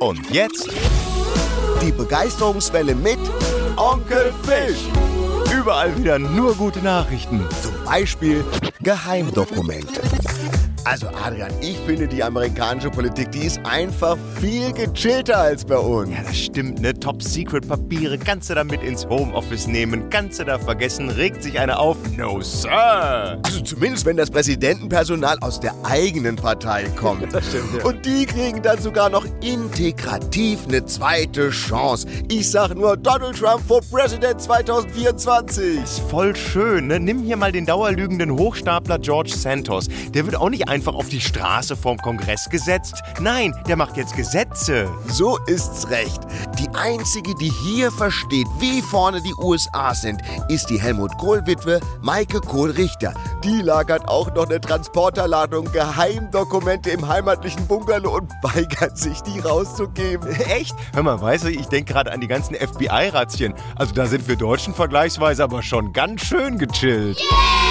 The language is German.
Und jetzt Die Begeisterungswelle mit Onkel Fisch. überall wieder nur gute Nachrichten. Zum Beispiel Geheimdokumente. Also Adrian, ich finde die amerikanische Politik, die ist einfach viel gechillter als bei uns. Ja, das stimmt, ne? Top-Secret-Papiere kannst du da mit ins Homeoffice nehmen, kannst du da vergessen, regt sich einer auf? No, Sir! Also zumindest wenn das Präsidentenpersonal aus der eigenen Partei kommt. Das stimmt, ja. Und die kriegen dann sogar noch integrativ eine zweite Chance. Ich sag nur Donald Trump for President 2024. Ist voll schön, ne? Nimm hier mal den dauerlügenden Hochstapler George Santos. Der wird auch nicht einfach auf die Straße vorm Kongress gesetzt. Nein, der macht jetzt Gesetze. So ist's recht. Die einzige, die hier versteht, wie vorne die USA sind, ist die Helmut Kohl-Witwe Maike Kohl-Richter. Die lagert auch noch eine Transporterladung Geheimdokumente im heimatlichen Bungalow und weigert sich, die rauszugeben. Echt? Hör mal, weißt du, ich denke gerade an die ganzen FBI-Razzien. Also da sind wir Deutschen vergleichsweise aber schon ganz schön gechillt. Yeah!